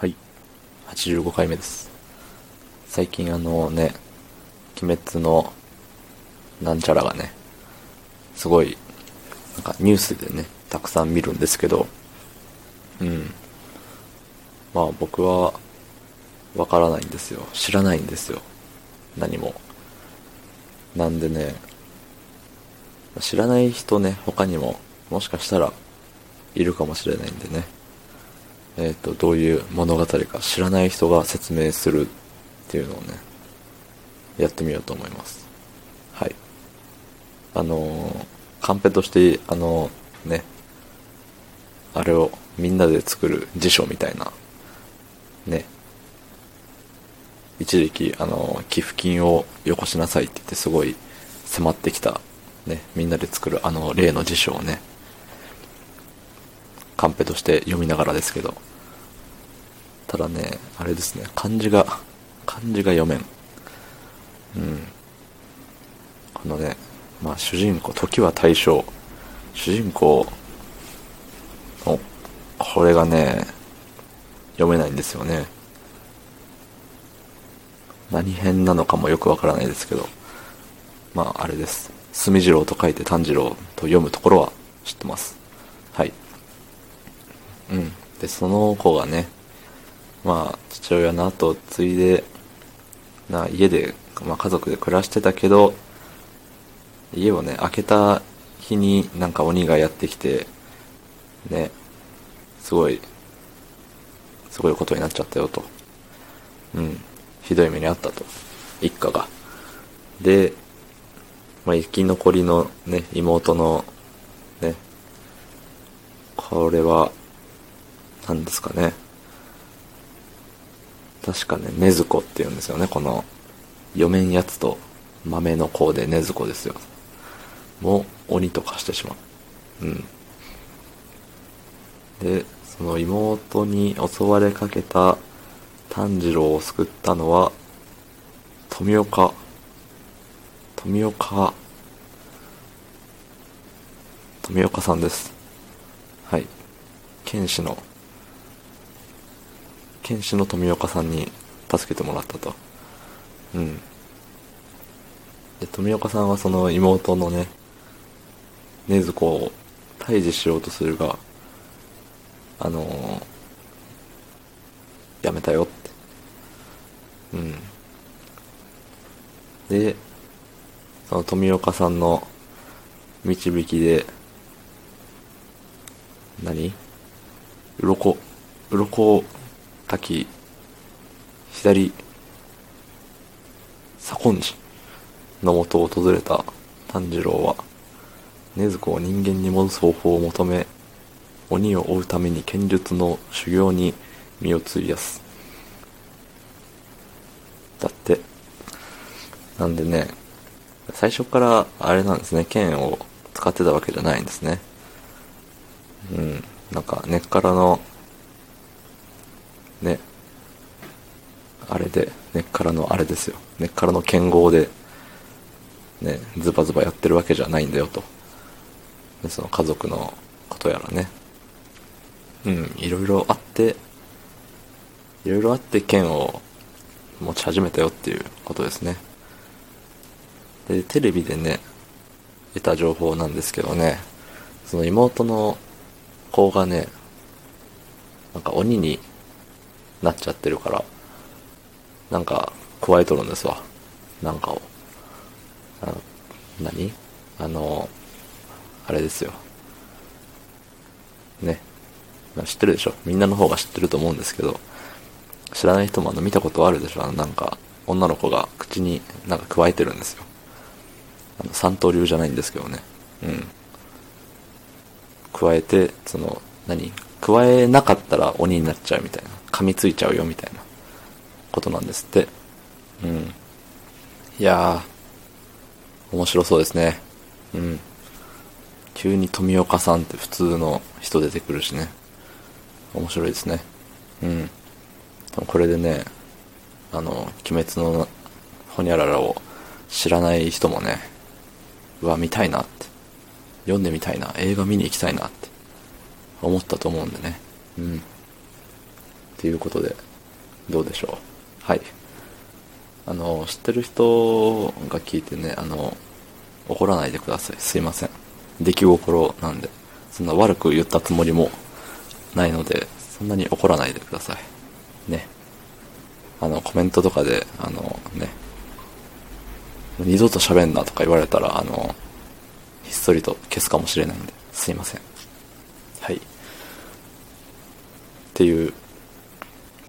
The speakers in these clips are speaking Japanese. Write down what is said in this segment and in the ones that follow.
はい。85回目です。最近あのね、鬼滅のなんちゃらがね、すごい、なんかニュースでね、たくさん見るんですけど、うん。まあ僕は、わからないんですよ。知らないんですよ。何も。なんでね、知らない人ね、他にも、もしかしたら、いるかもしれないんでね。えっ、と、どういう物語か知らない人が説明するっていうのをね、やってみようと思います。はい。あのーカンペとして、あのーね、あれをみんなで作る辞書みたいな、ね、一時期、あの寄付金をよこしなさいって言ってすごい迫ってきた、ね、みんなで作るあの例の辞書をね、カンペとして読みながらですけど、ただね、あれですね、漢字が、漢字が読めん。うん。このね、まあ主人公、時は大正。主人公の、これがね、読めないんですよね。何編なのかもよくわからないですけど、まああれです。墨次郎と書いて炭治郎と読むところは知ってます。はい。うん。で、その子がね、まあ、父親の後を継いで、な、家で、まあ家族で暮らしてたけど、家をね、開けた日になんか鬼がやってきて、ね、すごい、すごいことになっちゃったよと。うん。ひどい目にあったと。一家が。で、まあ、生き残りのね、妹の、ね、これは、何ですかね。確かね、ねずこって言うんですよね、この、読めんやつと豆の子でねずこですよ。もう鬼と化してしまう。うん。で、その妹に襲われかけた炭治郎を救ったのは、富岡、富岡、富岡さんです。はい。剣士の、剣士の富岡さんに助けてもらったと。うん。で、富岡さんはその妹のね、禰豆子を退治しようとするが、あのーやめたよって。うん。で、その富岡さんの導きで、何？鱗、鱗滝、左、左近寺のもとを訪れた炭治郎は、禰豆子を人間に戻す方法を求め、鬼を追うために剣術の修行に身を費やす。だって。なんでね、最初からあれなんですね、剣を使ってたわけじゃないんですね。うん。なんか根っからの、ね、あれで、根っからのあれですよ。根っからの剣豪で、ね、ズバズバやってるわけじゃないんだよと。でその家族のことやらね。うん、いろいろあって、いろいろあって剣を持ち始めたよっていうことですね。で、テレビでね、得た情報なんですけどね、その妹の子がね、なんか鬼になっちゃってるから、なんか加えとるんですわ。なんかを。あの何？あの、あれですよ。ね。知ってるでしょ？みんなの方が知ってると思うんですけど、知らない人もあの見たことあるでしょ？あのなんか、女の子が口になんか加えてるんですよ。あの、三刀流じゃないんですけどね。うん。加えて、その、何？加えなかったら鬼になっちゃうみたいな。噛みついちゃうよみたいなことなんですって。うん。いやー、面白そうですね。うん。急に富岡さんって普通の人出てくるしね。面白いですね。うん。多分これでね、あの、鬼滅のホニャララを知らない人もね、うわ、見たいなって。読んでみたいな。映画見に行きたいなって。思ったと思うんでね。うん。っていうことで、どうでしょう？はい。あの、知ってる人が聞いてね、あの、怒らないでください。すいません。出来心なんで。そんな悪く言ったつもりもないので、そんなに怒らないでください。ね。あの、コメントとかで、あの、ね、二度と喋んなとか言われたら、あの、ひっそりと消すかもしれないんで、すいません。はい。っていう、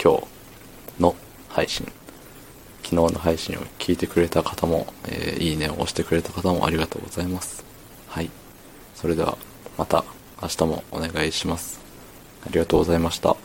今日の配信。昨日の配信を聞いてくれた方も、えー、いいねを押してくれた方もありがとうございます。はい。それでは、また明日もお願いします。ありがとうございました。